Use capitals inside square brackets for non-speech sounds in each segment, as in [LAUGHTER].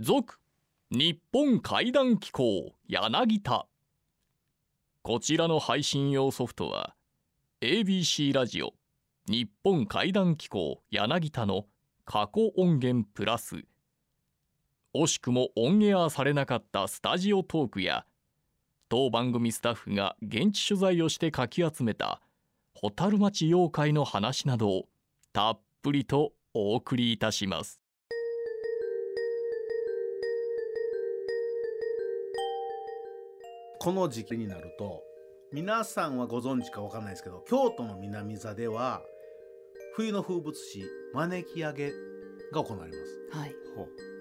続日本怪談機構柳田。こちらの配信用ソフトは ABC ラジオ日本怪談機構柳田の過去音源プラス。惜しくもオンエアされなかったスタジオトークや当番組スタッフが現地取材をしてかき集めた蛍町妖怪の話などをたっぷりとお送りいたします。この時期になると皆さんはご存知かわかんないですけど京都の南座では冬の風物詩招き上げが行われます。はい。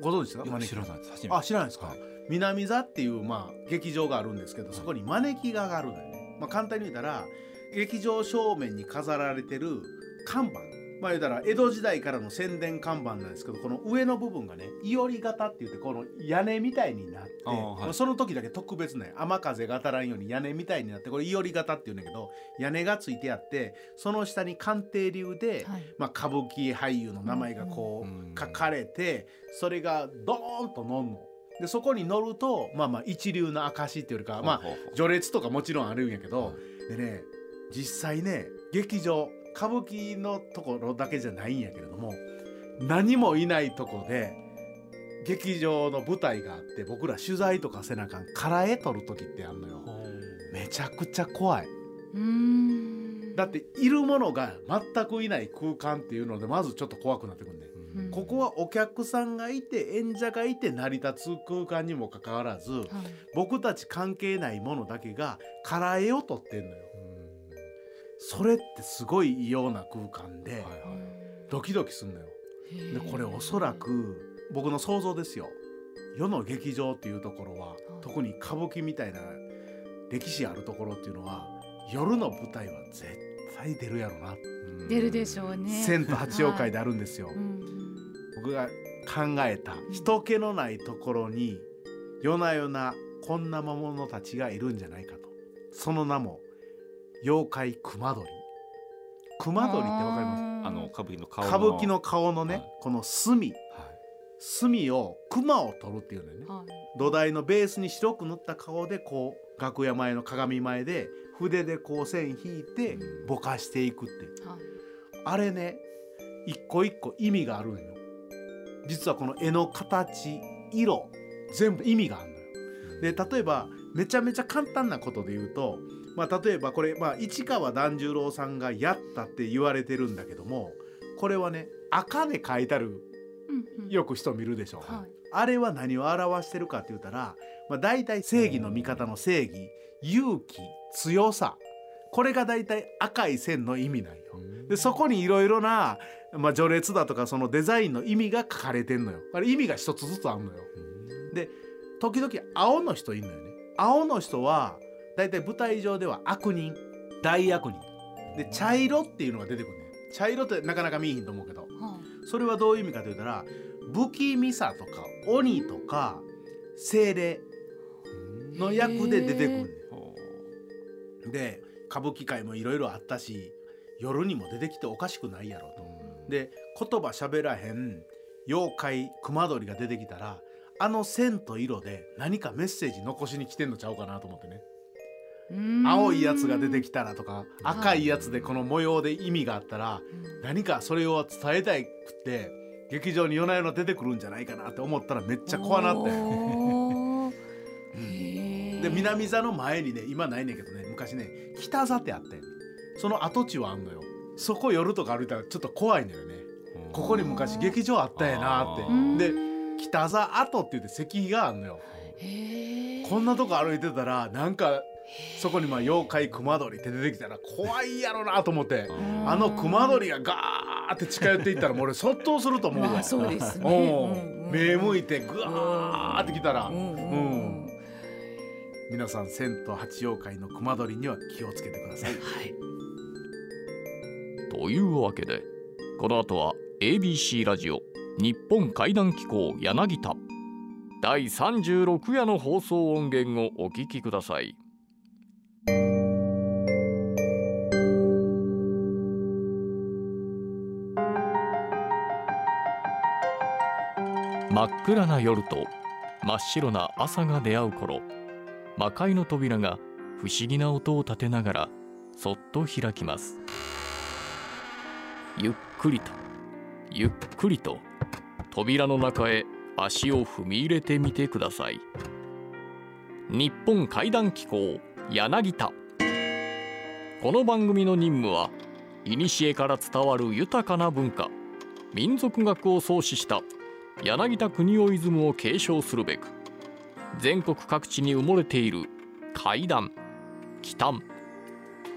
ご存知ですか？招き知らないです。初めて。あ知らないですか、はい。南座っていうまあ劇場があるんですけどそこに招きがあるのよね、まあ、簡単に言ったら劇場正面に飾られてる看板まあ言うたら江戸時代からの宣伝看板なんですけどこの上の部分がねいおり型って言ってこの屋根みたいになってはいまあその時だけ特別ね雨風が当たらんように屋根みたいになってこれいおり型って言うんだけど屋根がついてあってその下に鑑定流で、はい。まあ、歌舞伎俳優の名前がこう、うん書かれてそれがドーンと乗んの。でそこに乗るとまあまあ一流の証っていうよりかはまあ序列とかもちろんあるんやけどでね実際ね劇場歌舞伎のところだけじゃないんやけれども何もいないとこで劇場の舞台があって僕ら取材とかせなあかん空絵撮る時ってあんのよ。めちゃくちゃ怖い。うーん。だっているものが全くいない空間っていうのでまずちょっと怖くなってくるん。ここはお客さんがいて演者がいて成り立つ空間にもかかわらずはい。僕たち関係ないものだけが空絵を撮ってんのよそれってすごい異様な空間ではいはい。ドキドキすんのよ。でこれおそらく僕の想像ですよ。世の劇場っていうところは特に歌舞伎みたいな歴史あるところっていうのは夜の舞台は絶対出るやろな。うん。出るでしょうね。千と八妖怪であるんですよ、うん。僕が考えた人気のないところに夜な夜なこんな魔物たちがいるんじゃないかと。その名も妖怪熊取熊取ってわかります？あの歌舞伎の顔歌舞伎の顔のね、はい。この墨はい墨を熊を取るっていうのよね。はい。土台のベースに白く塗った顔でこう楽屋前の鏡前で筆でこう線引いてうん。ぼかしていくってはい。あれね一個一個意味があるのよ。実はこの絵の形色全部意味があるのよ。で例えばめちゃめちゃ簡単なことで言うと、まあ、例えばこれ、まあ、市川團十郎さんがやったって言われてるんだけどもこれはね赤で書いてあるうんうんよく人見るでしょ、はい。あれは何を表してるかって言ったら、まあ、大体正義の味方の正義勇気強さこれが大体赤い線の意味なんよ。でそこにいろいろな、まあ、序列だとかそのデザインの意味が書かれてんのよ。あれ意味が一つずつあるのよ。で時々青の人いるのよね。青の人は大体舞台上では悪人。大悪人。で茶色っていうのが出てくるね。茶色ってなかなか見えひんと思うけど。はい。それはどういう意味かと言ったら不気味さとか鬼とか精霊の役で出てくるで歌舞伎界もいろいろあったし夜にも出てきておかしくないやろと。で言葉喋らへん妖怪熊取が出てきたらあの線と色で何かメッセージ残しに来てんのちゃうかなと思ってね青いやつが出てきたらとか赤いやつでこの模様で意味があったら何かそれを伝えたくて劇場に夜な夜な出てくるんじゃないかなって思ったらめっちゃ怖なって。[LAUGHS] うん。で南座の前にね今ないねんけどね昔ね北座ってあってその跡地はあんのよ。そこ夜とか歩いたらちょっと怖いのよね。ここに昔劇場あったんやなって。あで北座跡って言って石碑があんのよ。こんなとこ歩いてたらなんかそこにまあ妖怪熊取って出てきたら怖いやろなと思ってうん。あの熊取がガーって近寄っていったらもう俺そっとすると思うわまあそうですね。おううん。うん。目向いてグワーってきたら。うん。うん。うん。皆さん千と八妖怪の熊取には気をつけてください。はい。というわけでこの後は ABC ラジオ日本怪談機構柳田。第36夜の放送音源をお聞きください真っ暗な夜と真っ白な朝が出会う頃魔界の扉が不思議な音を立てながらそっと開きます。ゆっくりとゆっくりと扉の中へ足を踏み入れてみてください。日本怪談機構柳田。この番組の任務は古から伝わる豊かな文化民族学を創始した柳田国夫イズムを継承するべく全国各地に埋もれている怪談奇談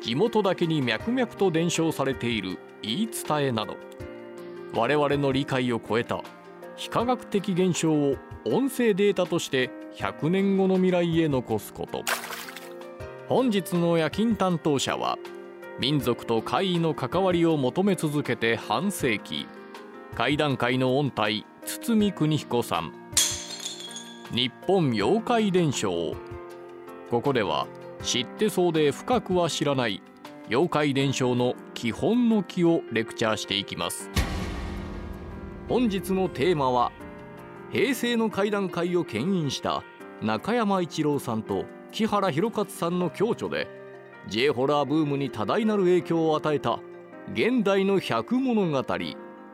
地元だけに脈々と伝承されている言い伝えなど我々の理解を超えた非科学的現象を音声データとして100年後の未来へ残すこと。本日の夜勤担当者は民族と怪異の関わりを求め続けて半世紀怪談界の音体堤邦彦さん。日本妖怪伝承。ここでは知ってそうで深くは知らない妖怪伝承の基本の木をレクチャーしていきます。本日のテーマは平成の怪談界を牽引した中山一郎さんと木原博勝さんの共著で J ホラーブームに多大なる影響を与えた現代の百物語。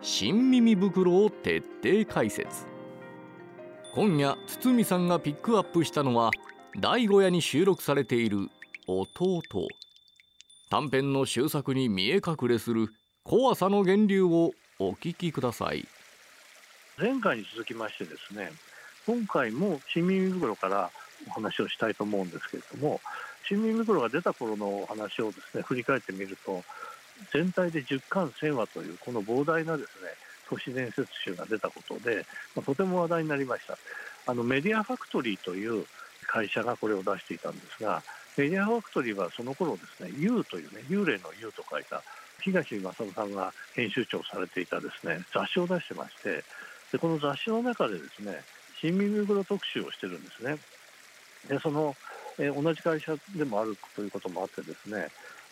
新耳袋を徹底解説。今夜堤さんがピックアップしたのは第五夜に収録されている「弟」短編の終作に見え隠れする怖さの源流をお聞きください。前回に続きましてですね今回も新耳袋からお話をしたいと思うんですけれども新耳袋が出た頃のお話をですね振り返ってみると全体で10巻1000話というこの膨大なですね都市伝説集が出たことで、まあ、とても話題になりました。あのメディアファクトリーという会社がこれを出していたんですがメディアファクトリーはその頃ですね U というね幽霊の U と書いた東正さんが編集長されていたですね雑誌を出してましてでこの雑誌の中でですね新耳袋特集をしてるんですね。でその、え、同じ会社でもあるということもあってですね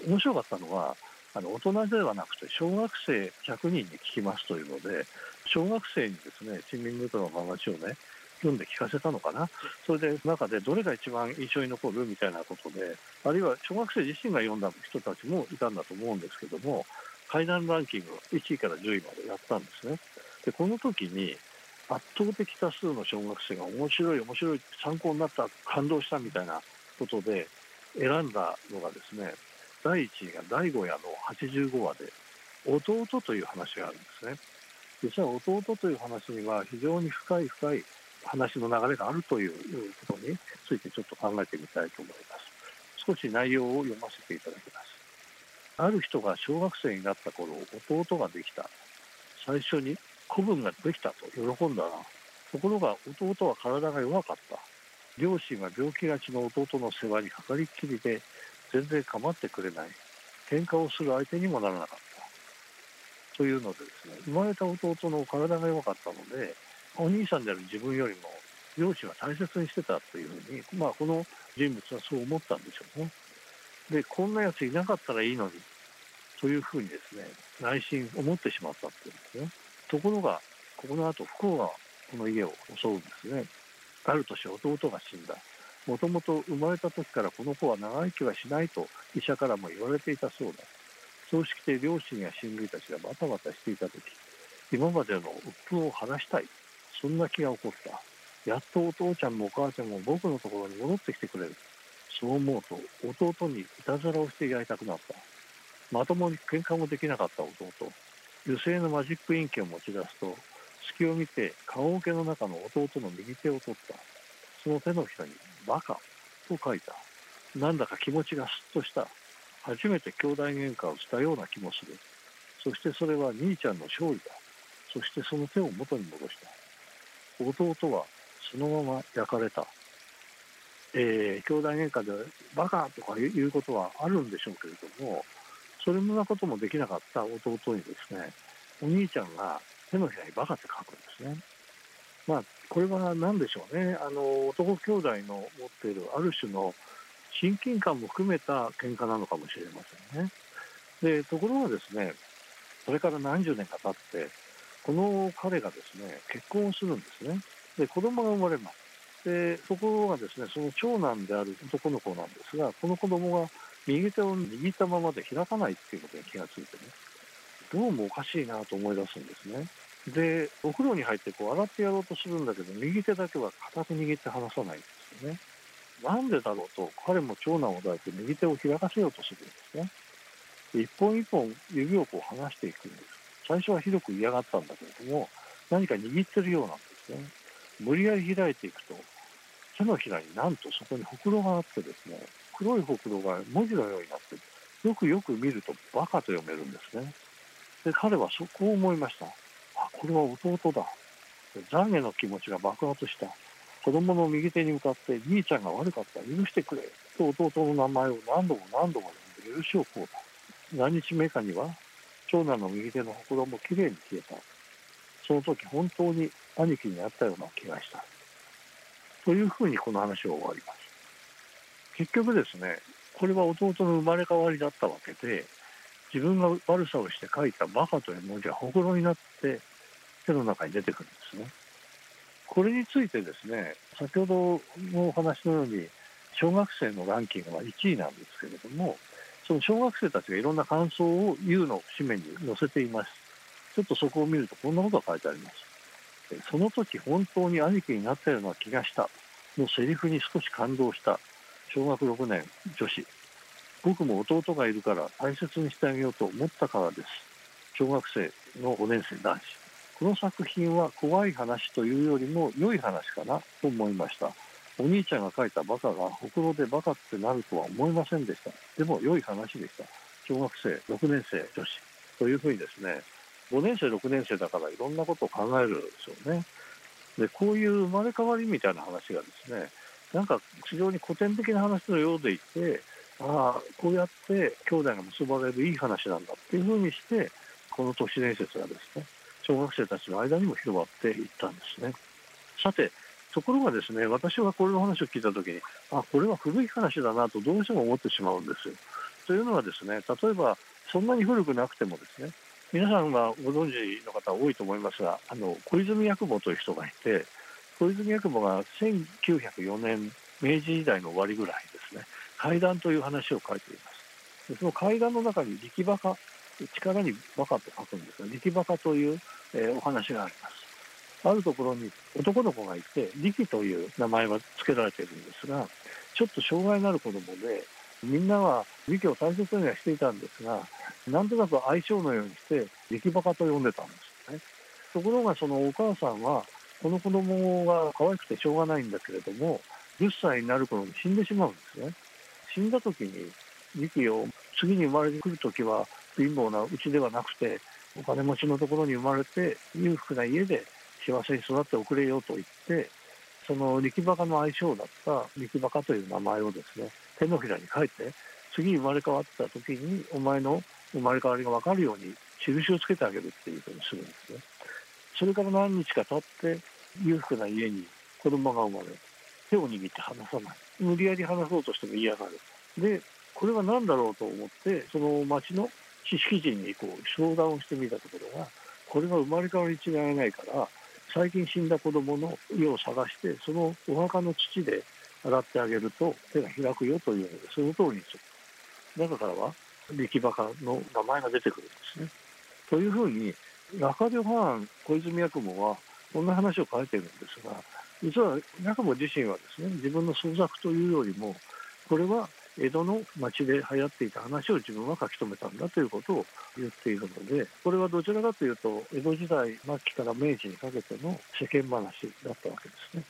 面白かったのはあの大人ではなくて小学生100人に聞きますというので小学生にですね新耳袋の話をね読んで聞かせたのかな。それで中でどれが一番印象に残るみたいなことであるいは小学生自身が読んだ人たちもいたんだと思うんですけども階段ランキング1位から10位までやったんですね。でこの時に圧倒的多数の小学生が面白い面白い参考になった感動したみたいなことで選んだのがですね第1位が第5夜の85話で弟という話があるんですね。実は弟という話には非常に深い深い話の流れがあるということについてちょっと考えてみたいと思います。少し内容を読ませていただきます。ある人が小学生になった頃弟ができた。最初に子分ができたと喜んだな。ところが弟は体が弱かった。両親は病気がちの弟の世話にかかりっきりで全然構ってくれない喧嘩をする相手にもならなかったというのでですね生まれた弟の体が弱かったのでお兄さんである自分よりも両親は大切にしてたというふうに、まあ、この人物はそう思ったんでしょうね。でこんなやついなかったらいいのにというふうにですね内心思ってしまったっていうんですね。ところがここの後不幸がこの家を襲うんですね。ある年弟が死んだ。もともと生まれた時からこの子は長生きはしないと医者からも言われていたそうだ。そうして両親や親類たちがバタバタしていた時今までの鬱憤を晴らしたい。そんな気が起こった。やっとお父ちゃんもお母ちゃんも僕のところに戻ってきてくれる。そう思うと弟にいたずらをしてやりたくなった。まともに喧嘩もできなかった弟。油性のマジックインキを持ち出すと隙を見て棺桶の中の弟の右手を取った。その手のひらに「バカ」と書いた。なんだか気持ちがすっとした。初めて兄弟喧嘩をしたような気もする。そしてそれは兄ちゃんの勝利だ。そしてその手を元に戻した。弟はそのまま焼かれた。えー、兄弟喧嘩でバカとかいうことはあるんでしょうけれども、それもなこともできなかった弟にですね、お兄ちゃんが手のひらにバカって書くんですね。まあ、これは何でしょうね。あの、男兄弟の持っているある種の親近感も含めた喧嘩なのかもしれませんね。で、ところがですね、それから何十年か経って、この彼がですね結婚をするんですねで子供が生まれますでところがですねその長男である男の子なんですがこの子供が右手を握ったままで開かないっていうことに気がついてねどうもおかしいなと思い出すんですねでお風呂に入ってこう洗ってやろうとするんだけど右手だけは固く握って離さないんですよね。なんでだろうと彼も長男を抱いて右手を開かせようとするんですね。一本一本指をこう離していくんです。最初はひどく嫌がったんだけれども何か握ってるようなんですね。無理やり開いていくと手のひらになんとそこにほくろがあってですね黒いほくろが文字のようになってよくよく見るとバカと読めるんですね。で彼はそこを思いました。これは弟だ。懺悔の気持ちが爆発した。子供の右手に向かって兄ちゃんが悪かった。許してくれ。と弟の名前を何度も何度も呼んで許しをこうだ何日目かには長男の右手のほくろもきれいに消えた。その時本当に兄貴に会ったような気がした。というふうにこの話は終わります。結局ですねこれは弟の生まれ変わりだったわけで自分が悪さをして書いたバカという文字がほくろになって手の中に出てくるんですね。これについてですね先ほどのお話のように小学生のランキングは1位なんですけれどもその小学生たちがいろんな感想を言うの紙面に載せています。ちょっとそこを見るとこんなことが書いてあります。その時本当に兄貴になったような気がした。のセリフに少し感動した。小学6年女子。僕も弟がいるから大切にしてあげようと思ったからです。小学生の5年生男子。この作品は怖い話というよりも良い話かなと思いました。お兄ちゃんが書いたバカがほくろでバカってなるとは思いませんでした。でも良い話でした。小学生6年生女子というふうにですね5年生6年生だからいろんなことを考えるんですよね。でこういう生まれ変わりみたいな話がですねなんか非常に古典的な話のようでいてああこうやって兄弟が結ばれるいい話なんだっていうふうにしてこの都市伝説がですね小学生たちの間にも広がっていったんですね。さてところがですね私はこれの話を聞いた時にあこれは古い話だなとどうしても思ってしまうんですよ。というのはですね例えばそんなに古くなくてもですね皆さんはご存知の方多いと思いますがあの小泉八雲という人がいて小泉八雲が1904年明治時代の終わりぐらいですね階段という話を書いています。でその階段の中に力馬鹿力にバカと書くんですが力馬鹿という、えー、お話があります。あるところに男の子がいて力という名前が付けられているんですがちょっと障害のある子供でみんなは力を大切にはしていたんですがなんとなく相性のようにして力バカと呼んでたんですね。ところがそのお母さんはこの子供が可愛くてしょうがないんだけれども10歳になる頃に死んでしまうんですね。死んだ時に力を次に生まれてくる時は貧乏なうちではなくてお金持ちのところに生まれて裕福な家で幸せに育っておくれよと言ってその力バカの愛称だった力バカという名前をですね手のひらに書いて次生まれ変わった時にお前の生まれ変わりが分かるように印をつけてあげるっていうふうにするんですね。それから何日か経って裕福な家に子供が生まれ手を握って離さない。無理やり離そうとしても嫌がる。でこれは何だろうと思ってその町の知識人にこう相談をしてみたところがこれは生まれ変わり違いないから最近死んだ子供の家を探してそのお墓の土で洗ってあげると手が開くよというのでその通りにする中からは力馬鹿の名前が出てくるんですね。というふうに中条藩小泉八雲はこんな話を書いてるんですが実は八雲自身はですね自分の創作というよりもこれは江戸の町で流行っていた話を自分は書き留めたんだということを言っているのでこれはどちらかというと江戸時代末期から明治にかけての世間話だったわけですね。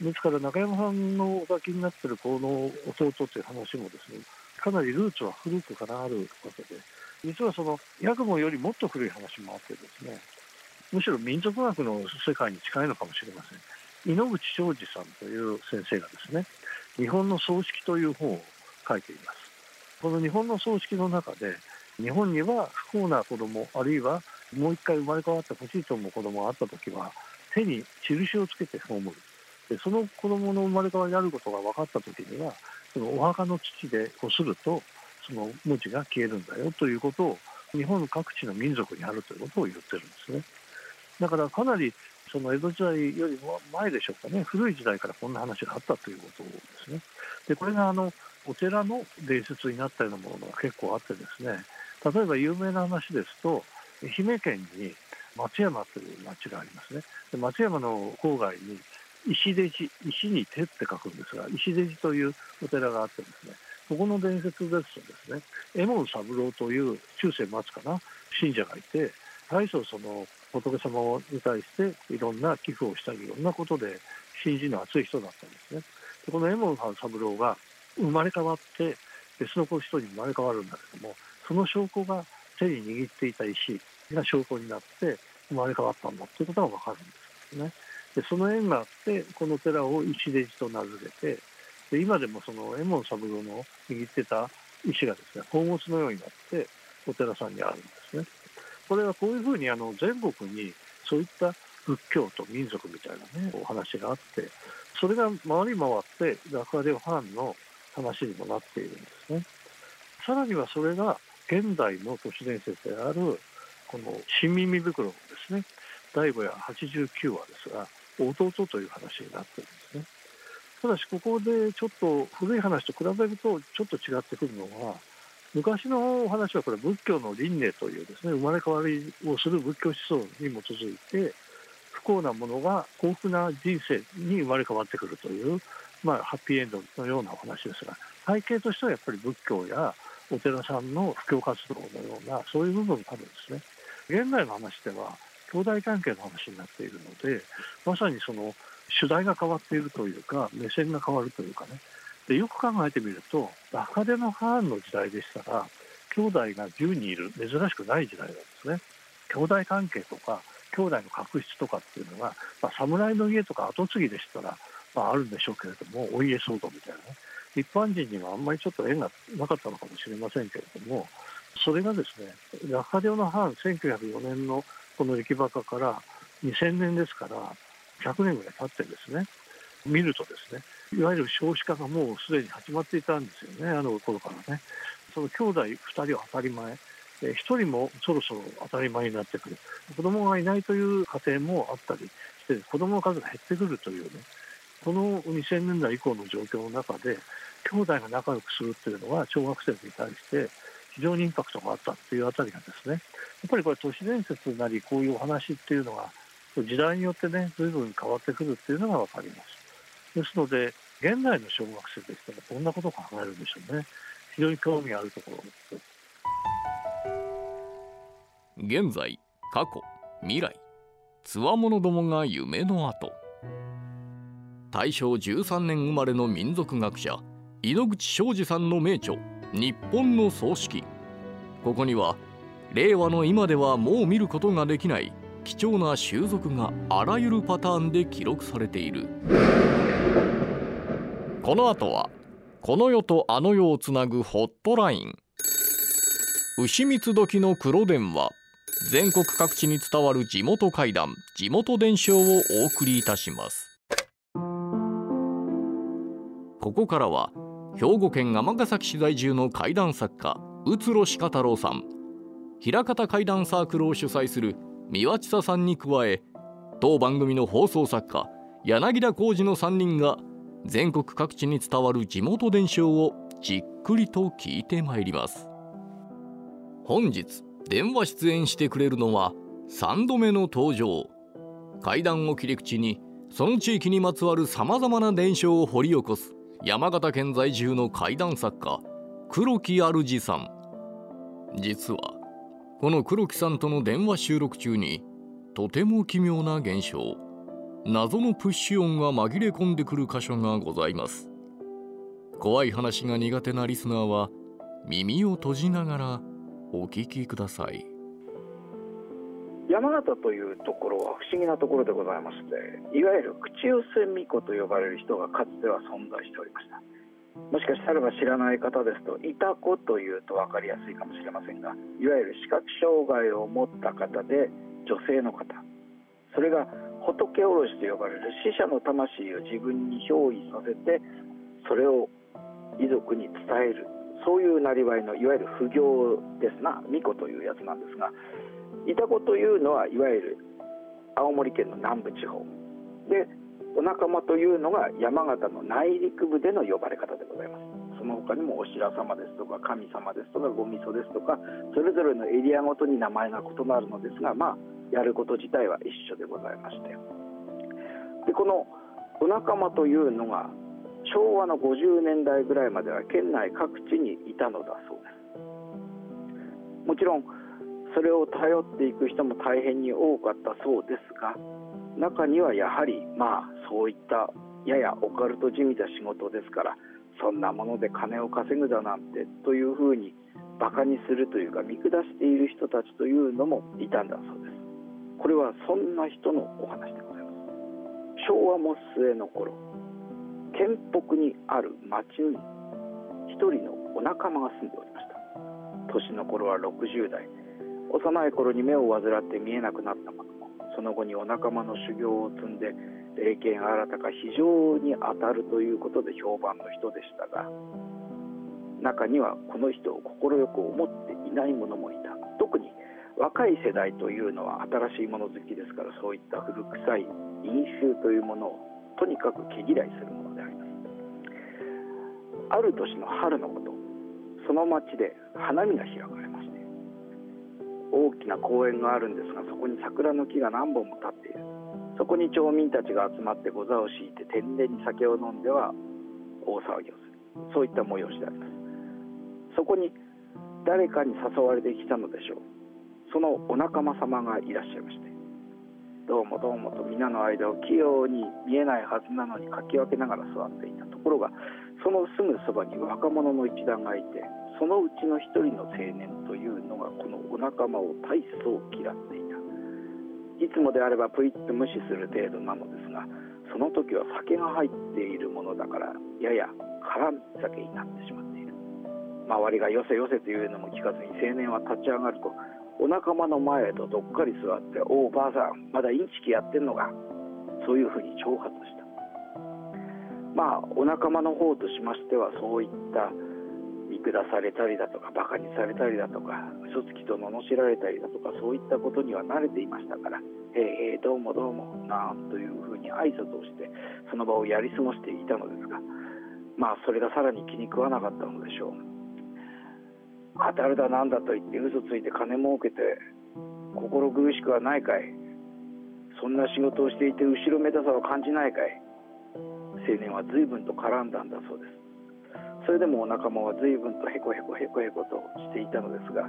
ですから中山さんのお書きになってるこの弟という話もですねかなりルーツは古くからあるわけで実はその八雲よりもっと古い話もあってですねむしろ民族学の世界に近いのかもしれません井ノ口昌司さんという先生がですね日本の葬式という本を書いていますこの日本の葬式の中で日本には不幸な子供あるいはもう一回生まれ変わってほしいと思う子供があった時は手に印をつけて葬るでその子供の生まれ変わりであることが分かった時にはそのお墓の土でこするとその文字が消えるんだよということを日本各地の民族にあるということを言ってるんですね。だからかなりその江戸時代よりも前でしょうかね、古い時代からこんな話があったということですね。で、これがあのお寺の伝説になったようなものが結構あってですね、例えば有名な話ですと、愛媛県に松山という町がありますね。で松山の郊外に石出寺、石に手って書くんですが、石出寺というお寺があってですね、そこの伝説ですとですね、右衛門三郎という中世末かな、信者がいて、大層その仏様に対していろんな寄付をしたり、いろんなことで信心の厚い人だったんですね。でこの右衛門三郎が生まれ変わって別の人に生まれ変わるんだけども、その証拠が手に握っていた石が証拠になって生まれ変わったんだということが分かるんですよね。でその縁があってこの寺を石出寺と名付けてで今でもその右衛門三郎の握ってた石がですね宝物のようになってお寺さんにあるんですね。これはこういうふうにあの全国にそういった仏教と民族みたいなねお話があってそれが回り回って楽アレオ藩の話にもなっているんですね。さらにはそれが現代の都市伝説であるこの新耳袋のですね第5や89話ですが弟という話になってるんですねただしここでちょっと古い話と比べるとちょっと違ってくるのは昔のお話はこれ仏教の輪廻というですね生まれ変わりをする仏教思想に基づいて不幸なものが幸福な人生に生まれ変わってくるという、まあ、ハッピーエンドのようなお話ですが背景としてはやっぱり仏教やお寺さんの布教活動のようなそういう部分があるんですね。現代の話では兄弟関係の話になっているのでまさにその主題が変わっているというか目線が変わるというかねでよく考えてみると中出の藩の時代でしたら兄弟が10人いる珍しくない時代なんですね兄弟関係とか兄弟の確執とかっていうのが、まあ、侍の家とか跡継ぎでしたら、まあ、あるんでしょうけれどもお家騒動みたいなね。一般人にはあんまりちょっと縁がなかったのかもしれませんけれどもそれがですねラカデオの藩1904年のこの歴馬化から2000年ですから100年ぐらい経ってですね見るとですねいわゆる少子化がもうすでに始まっていたんですよねあの頃からね。その兄弟2人は当たり前。1人もそろそろ当たり前になってくる。子供がいないという家庭もあったりして子供の数が減ってくるというねこの2000年代以降の状況の中で兄弟が仲良くするっていうのは小学生に対して非常にインパクトがあったっていうあたりがですねやっぱりこれ都市伝説なりこういうお話っていうのが時代によってね随分変わってくるっていうのが分かります。ですので現代の小学生でしたらどんなことを考えるんでしょうね。非常に興味あるところです。現在過去未来つわものどもが夢の後。大正13年生まれの民族学者井ノ口昌司さんの名著「日本の葬式」ここには令和の今ではもう見ることができない貴重な習俗があらゆるパターンで記録されている。この後はこの世とあの世をつなぐホットライン。牛蜜時の黒電話。全国各地に伝わる地元怪談地元伝承をお送りいたします。ここからは兵庫県尼崎市在住の怪談作家宇津呂鹿太郎さん平方怪談サークルを主催する三輪千佐さんに加え当番組の放送作家柳田浩二の3人が全国各地に伝わる地元伝承をじっくりと聞いてまいります。本日電話出演してくれるのは3度目の登場。怪談を切り口にその地域にまつわるさまざまな伝承を掘り起こす山形県在住の怪談作家黒木主さん。実はこの黒木さんとの電話収録中にとても奇妙な現象謎のプッシュ音が紛れ込んでくる箇所がございます。怖い話が苦手なリスナーは耳を閉じながらお聞きください。山形というところは不思議なところでございましていわゆる口寄せ巫女と呼ばれる人がかつては存在しておりました。もしかしたらば知らない方ですといた子というと分かりやすいかもしれませんがいわゆる視覚障害を持った方で女性の方。それが仏おろしと呼ばれる死者の魂を自分に憑依させてそれを遺族に伝える。そういうなりわいのいわゆる不行ですな巫女というやつなんですがいた子というのはいわゆる青森県の南部地方。でお仲間というのが山形の内陸部での呼ばれ方でございます。その他にもお白様ですとか神様ですとかごみそですとかそれぞれのエリアごとに名前が異なるのですがまあやること自体は一緒でございまして。でこのお仲間というのが昭和の50年代ぐらいまでは県内各地にいたのだそうです。もちろんそれを頼っていく人も大変に多かったそうですが中にはやはりまあそういったややオカルトじみた仕事ですからそんなもので金を稼ぐだなんてというふうにバカにするというか見下している人たちというのもいたんだそうです。これはそんな人のお話でございます。昭和も末の頃県北にある町に一人のお仲間が住んでおりました。年の頃は60代。幼い頃に目を患って見えなくなったもの。のその後にお仲間の修行を積んで霊剣新たか非常に当たるということで評判の人でしたが中にはこの人を快く思っていない者もいた。特に若い世代というのは新しいもの好きですからそういった古臭い飲酒というものをとにかく毛嫌いするものであります。ある年の春のこと。その町で花見が開かれ大きな公園があるんですがそこに桜の木が何本も立っている。そこに町民たちが集まってご座を敷いて天然に酒を飲んでは大騒ぎをする。そういった催しであります。そこに誰かに誘われてきたのでしょう。そのお仲間様がいらっしゃいまして。どうもどうもと皆の間を器用に見えないはずなのにかき分けながら座っていたところがそのすぐそばに若者の一団がいてそのうちの一人の青年というのがこのお仲間を大層嫌っていた。いつもであればプイッと無視する程度なのですがその時は酒が入っているものだからやや絡み酒になってしまっている。周りがよせよせというのも聞かずに青年は立ち上がるとお仲間の前へとどっかり座って「おおばあさんまだインチキやってんのか」そういうふうに挑発した。まあお仲間の方としましてはそういった見下されたりだとかバカにされたりだとか嘘つきと罵られたりだとかそういったことには慣れていましたから「へえへえどうもどうも」なんというふうに挨拶をしてその場をやり過ごしていたのですがまあそれがさらに気に食わなかったのでしょう。当たるだなんだと言って嘘ついて金儲けて心苦しくはないかい。そんな仕事をしていて後ろめたさを感じないかい。青年は随分と絡んだんだそうです。それでもお仲間は随分とへこへこへこへことしていたのですが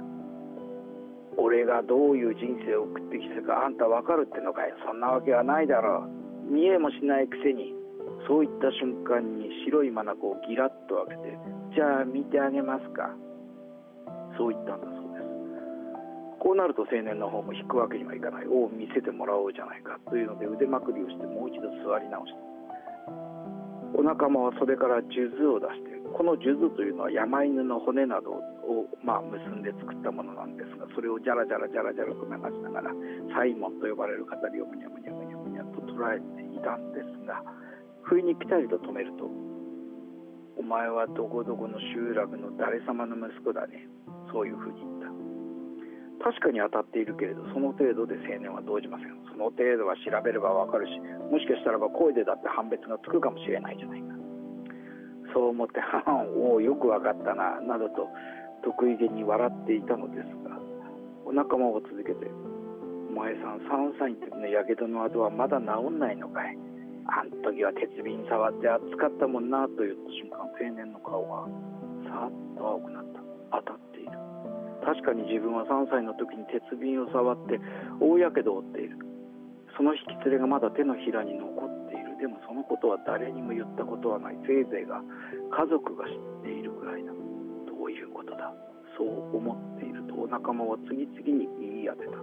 俺がどういう人生を送ってきたかあんたわかるってのかい。そんなわけはないだろう。見えもしないくせにそういった瞬間に白い眼をギラッと開けてじゃあ見てあげますか。そう言ったんだそうです。こうなると青年の方も引くわけにはいかない。を見せてもらおうじゃないか。というので腕まくりをしてもう一度座り直したお仲間は袖から数珠を出してこの数珠というのは山犬の骨などを、まあ、結んで作ったものなんですがそれをじゃらじゃらじゃらじゃらと流しながらサイモンと呼ばれる語りをむにゃむにゃむにゃむにゃと捉えていたんですが不意にピタリと止めると「お前はどこどこの集落の誰様の息子だね」そういうふうに言った。確かに当たっているけれどその程度で青年は動じません。その程度は調べればわかるしもしかしたらば声でだって判別がつくかもしれないじゃないか。そう思って「おおよくわかったな」などと得意げに笑っていたのですがお仲間を続けて「お前さん3歳の時のやけどの跡はまだ治んないのかい。あん時は鉄瓶触って熱かったもんな」と言った瞬間青年の顔がさっと青くなった。当たっている。確かに自分は3歳の時に鉄瓶を触って大やけどを負っている。その引き連れがまだ手のひらに残っでもそのことは誰にも言ったことはない。せいぜいが家族が知っているくらいだ。どういうことだ。そう思っているとお仲間は次々に言い当てた。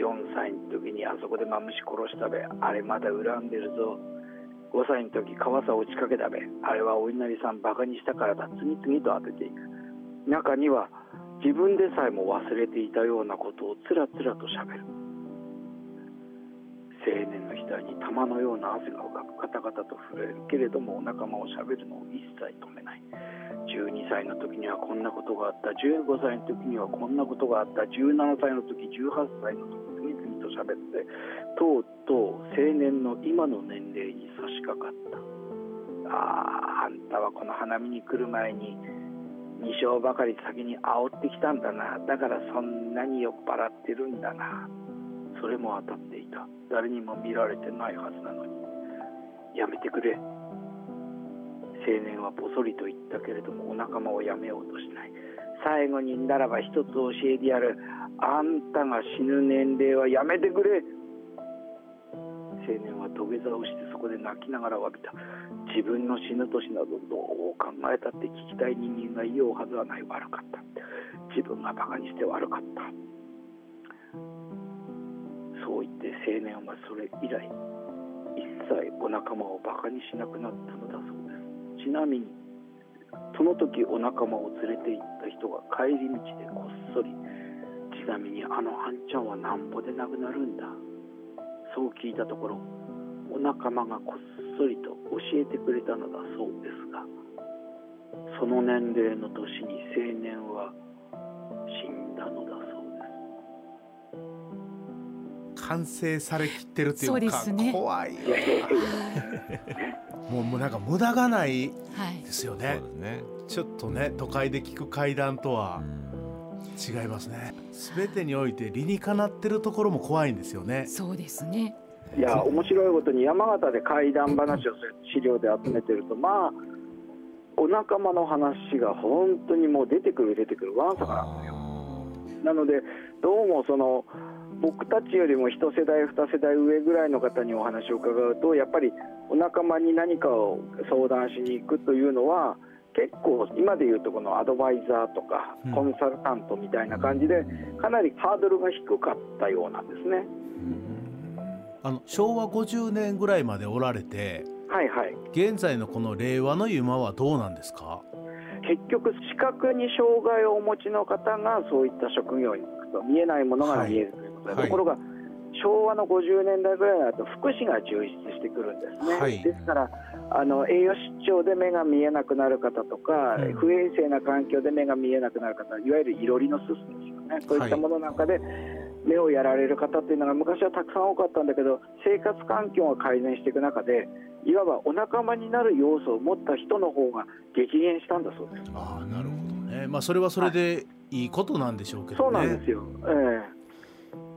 4歳の時にあそこでマムシ殺したべ。あれまだ恨んでるぞ。5歳の時川さ落ちかけたべ。あれはお稲荷さんバカにしたからだ。次々と当てていく。中には自分でさえも忘れていたようなことをつらつらとしゃべる。青年の額に玉のような汗が浮かくカタカタと震えるけれどもお仲間をしゃべるのを一切止めない。12歳の時にはこんなことがあった。15歳の時にはこんなことがあった。17歳の時18歳の時次々と喋ってとうとう青年の今の年齢に差し掛かった。あああんたはこの花見に来る前に2升ばかり先に煽ってきたんだな。だからそんなに酔っ払ってるんだな。それも当たっていた。誰にも見られてないはずなのに。やめてくれ。青年はぼそりと言ったけれどもお仲間をやめようとしない。最後にならば一つ教えてやる。あんたが死ぬ年齢はやめてくれ。青年は土下座をしてそこで泣きながら詫びた。自分の死ぬ年などどう考えたって聞きたい人間が言おうはずはない。悪かった。自分がバカにして悪かった。そう言って青年はそれ以来一切お仲間をバカにしなくなったのだそうです。ちなみにその時お仲間を連れて行った人が帰り道でこっそりちなみにあの半ちゃんはなんぼでなくなるんだそう聞いたところお仲間がこっそりと教えてくれたのだそうですがその年齢の年に青年は死んだのだそうです。完成されきってるっていうそうでかすね。怖いもう [LAUGHS] もうなんか無駄がないはいですよね。ですねちょっとね都会で聞く階段とは違いますね。全てにおいて理にかなってるところも怖いんですよね。そうですね。いや面白いことに山形で怪談話をする資料で集めてるとまあお仲間の話が本当にもう出てくる出てくる。わんさかなんですよ。なのでどうもその僕たちよりも一世代二世代上ぐらいの方にお話を伺うとやっぱりお仲間に何かを相談しに行くというのは結構今でいうとこのアドバイザーとかうん。コンサルタントみたいな感じでかなりハードルが低かったようなんですね。あの昭和50年ぐらいまでおられてはいはい。現在のこの令和の今はどうなんですか？結局視覚に障害をお持ちの方がそういった職業に就くと見えないものが見える。といところが昭和の50年代ぐらいになると福祉が充実してくるんですね、はい。ですからあの栄養失調で目が見えなくなる方とか、うん。不衛生な環境で目が見えなくなる方いわゆるいろりのすすですよね。そういったものなんかで目をやられる方っていうのが昔はたくさん多かったんだけど生活環境が改善していく中でいわばお仲間になる要素を持った人の方が激減したんだそうです。ああなるほどね。まあそれはそれでいいことなんでしょうけそうどねなんですよ。ええ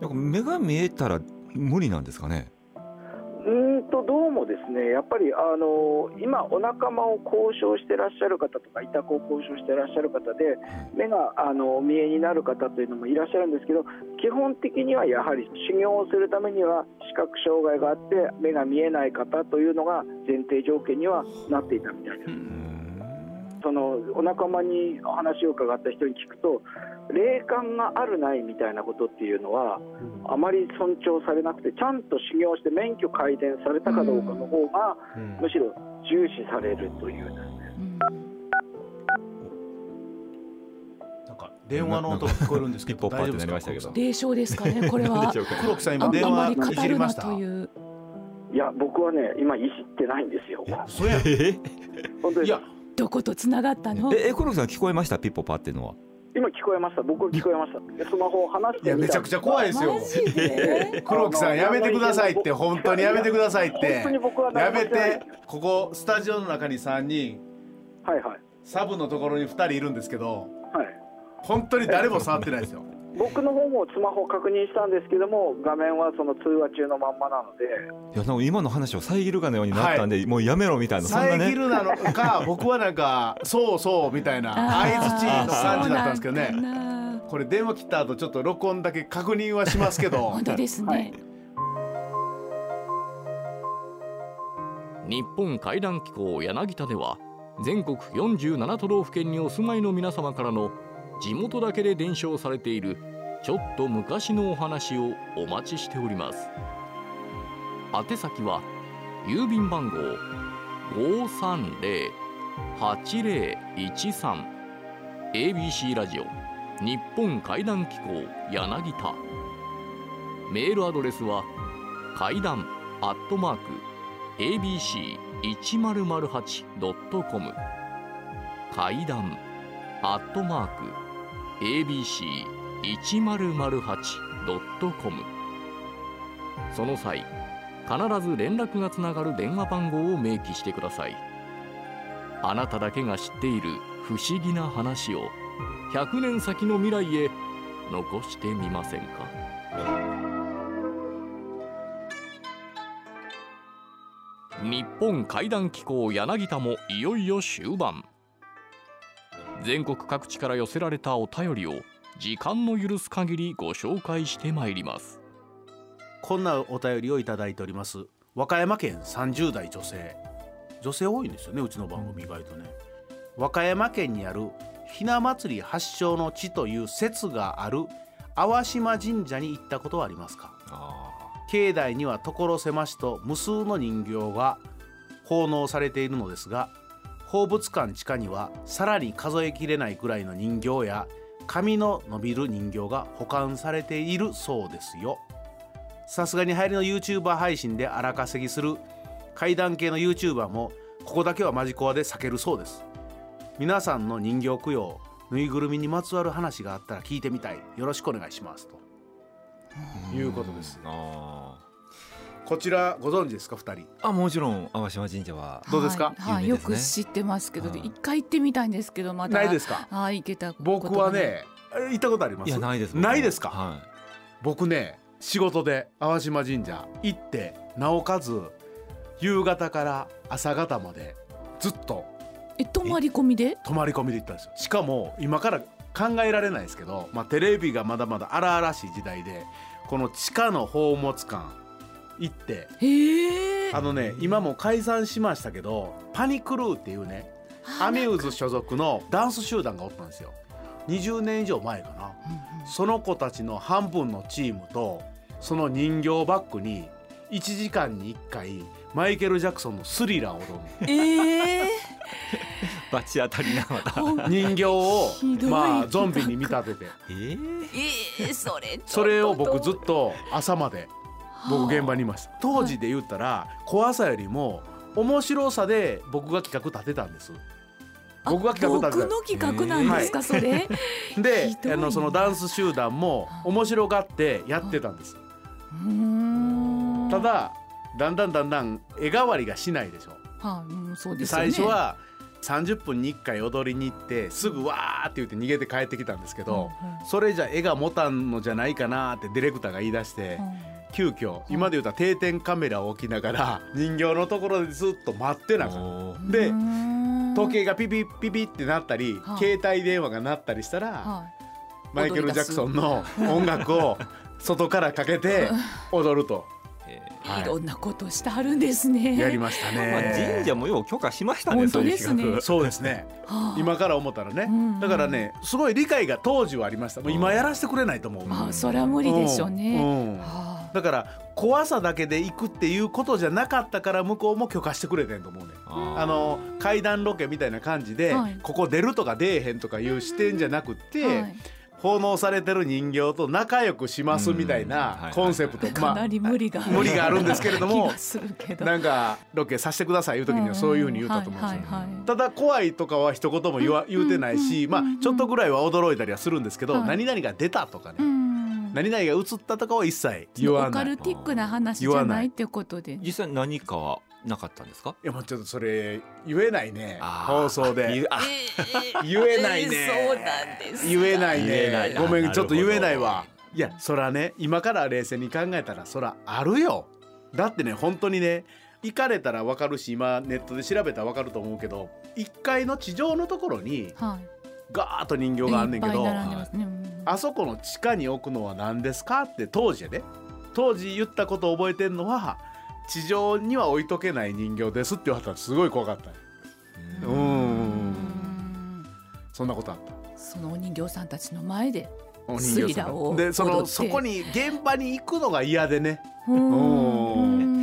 なんか目が見えたら無理なんですかね？うーんとどうもですねやっぱりあの今お仲間を交渉してらっしゃる方とか委託を交渉してらっしゃる方で目があの見えになる方というのもいらっしゃるんですけど基本的にはやはり修行をするためには視覚障害があって目が見えない方というのが前提条件にはなっていたみたいです。そのお仲間に話を伺った人に聞くと霊感があるないみたいなことっていうのはあまり尊重されなくてちゃんと修行して免許改善されたかどうかの方がうん。むしろ重視されるという。ですねうんなんか電話の音が聞こえるんですけど大丈夫ですか？なりましたけど。霊障ですかねこれは。黒木さんあ今電話いじりました。といや僕はね今いじってないんですよ。そうや。え [LAUGHS] 本当にいやどことつながったの？ええ黒木さん聞こえました？ピッポパっていうのは。今聞こえました。僕聞こえました。でスマホを離しいてみたやめちゃくちゃ怖いですよ。[LAUGHS] 黒木さんやめてくださいって本当にやめてくださいって。本当に僕はやめてここスタジオの中に3人はいはい。サブのところに2人いるんですけどはい。本当に誰も触ってないですよ僕の方もスマホを確認したんですけども画面はその通話中のまんまなので。いやなんか今の話を遮るかのようになったんで、もうやめろみたいな遮ね。るなのか [LAUGHS] 僕はなんかそうそうみたいな相づちの感じだったんですけどね。これ電話切った後ちょっと録音だけ確認はしますけど。[LAUGHS] 本当ですね、日本会談機構柳田では全国47都道府県にお住まいの皆様からの地元だけで伝承されているちょっと昔のお話をお待ちしております。宛先は郵便番号530-8013 ABC ラジオ日本会談機構柳田。メールアドレスは階談アットマーク abc1008.com 階段アットマーク abc1008.com その際必ず連絡がつながる電話番号を明記してください。あなただけが知っている不思議な話を100年先の未来へ残してみませんか？日本怪談機構柳田もいよいよ終盤。全国各地から寄せられたお便りを時間の許す限りご紹介してまいります。こんなお便りをいただいております。和歌山県30代女性。女性多いんですよねうちの番組意外とね。和歌山県にあるひな祭り発祥の地という説がある淡島神社に行ったことはありますか？境内には所狭しと無数の人形が奉納されているのですが宝物館地下にはさらに数えきれないくらいの人形や髪の伸びる人形が保管されているそうですよ。さすがに流行りの YouTuber 配信で荒稼ぎする怪談系の YouTuber もここだけはマジコアで避けるそうです。皆さんの人形供養ぬいぐるみにまつわる話があったら聞いてみたい。よろしくお願いします。と。いうことですあこちらご存知ですか二人？ーあもちろん淡島神社はどうですか？はい、はいよく知ってますけど、はい。一回行ってみたいんですけどまだ。ないですか？はい行けた僕はねえ行ったことあります。いやないですないですか？は僕ね仕事で淡島神社行ってなおかつ夕方から朝方までずっとえ泊まり込みで？泊まり込みで行ったんですよ。しかも今から考えられないですけど、まあ、テレビがまだまだ荒々しい時代でこの地下の宝物館行って。あのね今もう解散しましたけどパニクルーっていうねアミューズ所属のダンス集団がおったんですよ。20年以上前かな。その子たちの半分のチームとその人形バッグに1時間に1回マイケル・ジャクソンの「スリラー」を踊るええい [LAUGHS] バチ当たりながらほん人形をまあゾンビに見立てて。えー。ええそれそれを僕ずっと朝まで僕現場ににいました当時で言ったら怖さよりも面白さで僕が企画立てたんです。僕が企画立てた僕の企画なんですか、それ？[LAUGHS] であのそのダンス集団も面白がってやってたんです。ただだんだんだんだん絵代わりがしないでしょ。はい、うん、そうでですよね。最初は30分に1回踊りに行ってすぐわーって言って逃げて帰ってきたんですけど、うんそれじゃ絵が持たんのじゃないかなってディレクターが言い出して、うん急遽今で言うたら定点カメラを置きながら人形のところでずっと待ってなあかん。おー。で時計がピピピピってなったり、はい。携帯電話が鳴ったりしたら、はい。マイケル・ジャクソンの音楽を [LAUGHS] 外からかけて踊ると。えはい。いろんなことしてはるんですね。やりましたーまあね。神社もよう許可しましたね本当ですね。そうですね。[LAUGHS] はあ。今から思ったらね、うんだからねすごい理解が当時はありました。もう今やらせてくれないと思う、まあそれは無理でしょうね。うん。うん。はあだから怖さだけで行くっていうことじゃなかったから向こうも許可してくれてんと思うねあの階段ロケみたいな感じで、はい。ここ出るとか出えへんとかいう視点じゃなくって、はい。奉納されてる人形と仲良くしますみたいないコンセプト、かなり無理が、無理があるんですけれども。[LAUGHS] なんかロケさせてくださいいう時にはそういうふうに言うたと思うんですよ。ただ怖いとかは一言も言わ言うてないし、まあちょっとぐらいは驚いたりはするんですけど、はい。何々が出たとかね、うん何々が映ったとかは一切言わない。いオカルティックな話じゃないってことで。実際何かはなかったんですか？やもうちょっとそれ言えないね放送で言うあ言えないね。言えない言えないね。ごめんあちょっと言えないわ。いやそらね今から冷静に考えたらそらあるよ。だってね本当にね行かれたらわかるし今ネットで調べたらわかると思うけど1階の地上のところにはい。ガーッと人形があんねんけどいっぱい並んでますね。うんあそこの地下に置くのは何ですか？って当時やで。当時言ったことを覚えてんのは地上には置いとけない人形ですって言われたらすごい怖かったううん。ん。そんなことあった。そのお人形さんたちの前で。お人形さんスリラーをでそのそこに現場に行くのが嫌でね。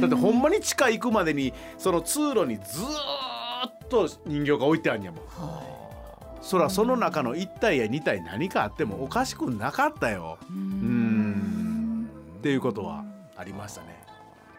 だってほんまに地下行くまでにその通路にずーっと人形が置いてあるんやもん。はそらその中の1体や2体何かあってもおかしくなかったよ。い。ううん。っていうことはありましたね。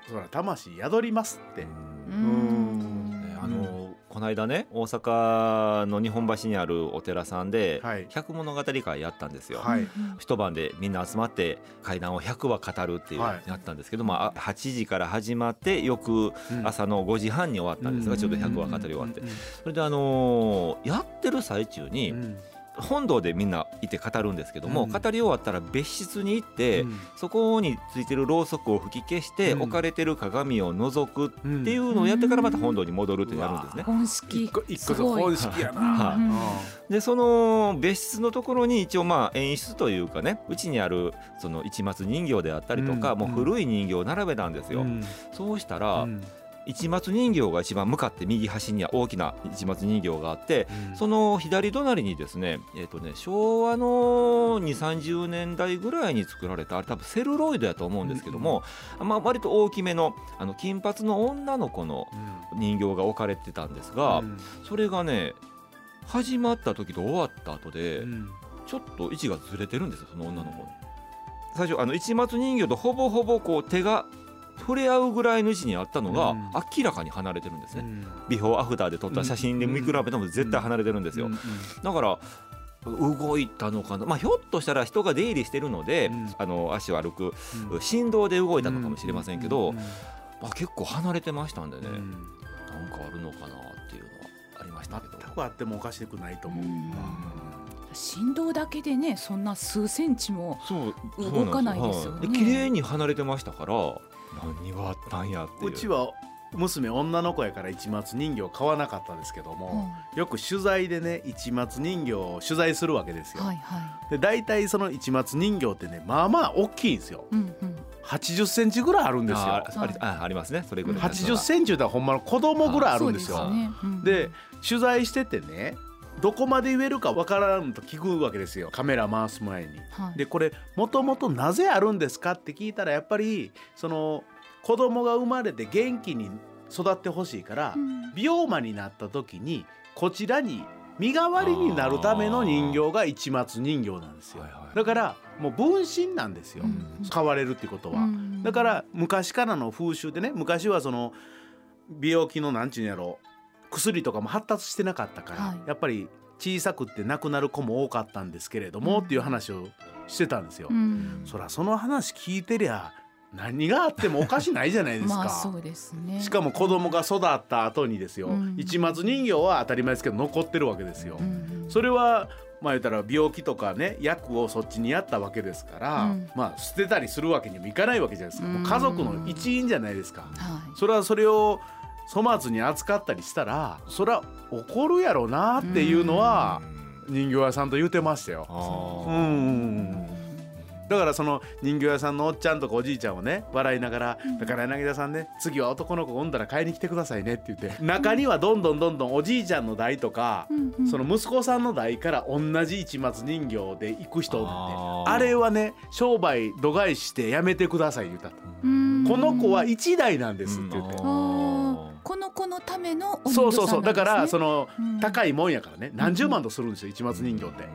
そら魂宿りますって。ううん。あのここの間ね大阪の日本橋にあるお寺さんではい。百物語会やったんですよ。はい。一晩でみんな集まって怪談を100話語るっていうはい。やったんですけど、まあ8時から始まって翌うん。朝の5時半に終わったんですが、ちょうど100話語り終わって、それであのーやってる最中にうん本堂でみんないて語るんですけども、うん。語り終わったら別室に行って、うん。そこについてるろうそくを吹き消して、うん。置かれてる鏡を覗くっうんていうのをやってからまた本堂に戻るってなるんですね。本式。一個一個すごい。本式やな、はでその別室のところに一応まあ演出というかねうちにあるその市松人形であったりとか、うん。もう古い人形を並べたんですよ。うん。そうしたら、うん市松人形が一番向かって右端には大きな市松人形があって、その左隣にですね,、えーとね昭和の2 3 0年代ぐらいに作られたあれ多分セルロイドやと思うんですけども、まあ、割と大きめのあの金髪の女の子の人形が置かれてたんですが、うん。それがね始まった時と終わった後で、うん。ちょっと位置がずれてるんですよその女の子最初あの市松人形とほぼほぼこう手が触れ合うぐらいの位置にあったのが、うん。明らかに離れてるんですね、うん。ビフォーアフターで撮った写真で見比べても絶対離れてるんですよ、うんだから動いたのかな、まあ、ひょっとしたら人が出入りしてるので、うん。あの足を歩くうん。振動で動いたのかもしれませんけど、うんまあ、結構離れてましたんでね、うん。なんかあるのかなっていうのはありましたけど。全くあってもおかしくないと思う、うん。振動だけでねそんな数センチもそう動かないですよね。はい。綺麗に離れてましたから何があったんやっていう。うちは娘女の子やから市松人形買わなかったですけども、よく取材でね市松人形を取材するわけですよ、はいはで大体その市松人形ってねまあまあ大きいんですよ。いうんうん。80センチぐらいあるんですよ。あありあありますね。それぐらい80センチってほんまの子供ぐらいあるんですよ。そうね。うん。で取材しててねどこまで言えるかわからんと聞くわけですよ。カメラ回す前に。はい。でこれもともとなぜあるんですかって聞いたらやっぱりその子供が生まれて元気に育ってほしいからうん。病魔になった時にこちらに身代わりになるための人形が市松人形なんですよ。はいはい。だからもう分身なんですよ。うん。使われるってことは。うん。だから昔からの風習でね昔はその病気のなんちゅうんやろ薬とかも発達してなかったから、はい。やっぱり小さくって亡くなる子も多かったんですけれども、うん。っていう話をしてたんですよ。うん。そらその話聞いてりゃ何があってもおかしないじゃないですか。[LAUGHS] まあそうですね。しかも子供が育った後にですよ、うん。市松人形は当たり前ですけど残ってるわけですよ。うんそれはまあ言ったら病気とかね薬をそっちにやったわけですから、うん。まあ捨てたりするわけにもいかないわけじゃないですか、もう家族の一員じゃないですか、はい。それはそれを粗末に扱ったりしたらそれは怒るやろなっていうのは人形屋さんと言ってましたよ。うん。だからその人形屋さんのおっちゃんとかおじいちゃんをね笑いながら「だから柳田さんね次は男の子が産んだら買いに来てくださいね」って言って中にはどんどんどんどんおじいちゃんの代とかその息子さんの代から同じ市松人形で行く人おるんであれはね商売度外視してやめてください言ったこの子は一代なんですって言ってこの子のためのお人形さんそうそうそう。だからそののうん高いもんやからね。何十万とするんですよ市松人形って。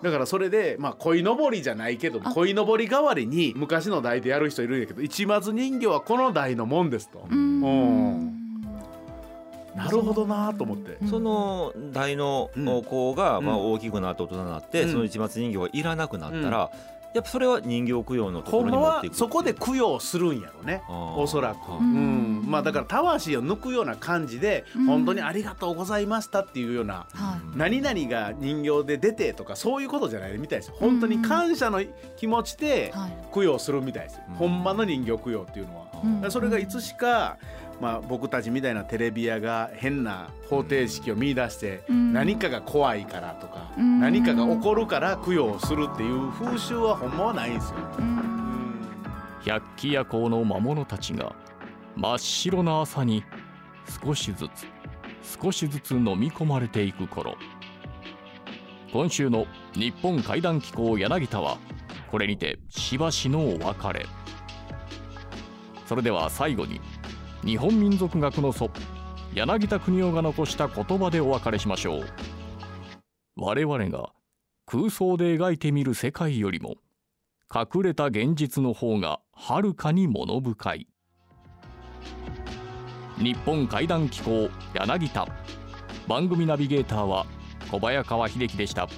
だからそれでまあ鯉のぼりじゃないけどあ鯉のぼり代わりに昔の代でやる人いるんやけど市松人形はこの代のもんですと。うん。なるほどなと思って。その大のうん。子がまあうん。大きくなって大人になって、うん。その市松人形がいらなくなったら、やっぱそれは人形供養のところに持っていくそこで供養するんやろね。おそらく、ううん。んまあだから魂を抜くような感じで、うん。本当にありがとうございましたっていうような、は何々が人形で出てとかそういうことじゃないみたいです。よ本当に感謝の気持ちでいはい。供養するみたいです。よ、うん。ほんまの人形供養っていうのは。それがいつしか、まあ、僕たちみたいなテレビ屋が変な方程式を見出して、うん。何かが怖いからとか、うん。何かが起こるから供養するっていう風習はほんまはないんですよ。うん。百鬼夜行の魔物たちが真っ白な朝に少しずつ少しずつ飲み込まれていく頃。今週の日本怪談機構柳田はこれにてしばしのお別れ。それでは最後に日本民族学の祖柳田国夫が残した言葉でお別れしましょう。我々が空想で描いてみる世界よりも隠れた現実の方がはるかに物深い。日本怪談機構柳田。番組ナビゲーターは小早川秀樹でした。